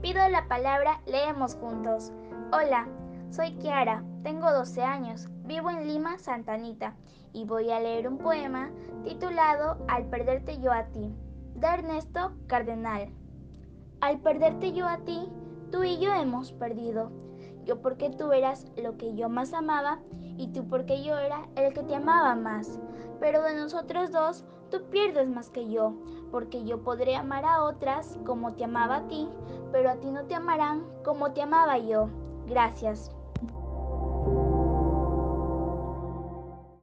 pido la palabra, leemos juntos. Hola, soy Kiara, tengo 12 años, vivo en Lima, Santa Anita, y voy a leer un poema titulado Al perderte yo a ti, de Ernesto Cardenal. Al perderte yo a ti, tú y yo hemos perdido. Yo porque tú eras lo que yo más amaba y tú porque yo era el que te amaba más. Pero de nosotros dos, tú pierdes más que yo, porque yo podré amar a otras como te amaba a ti, pero a ti no te amarán como te amaba yo. Gracias.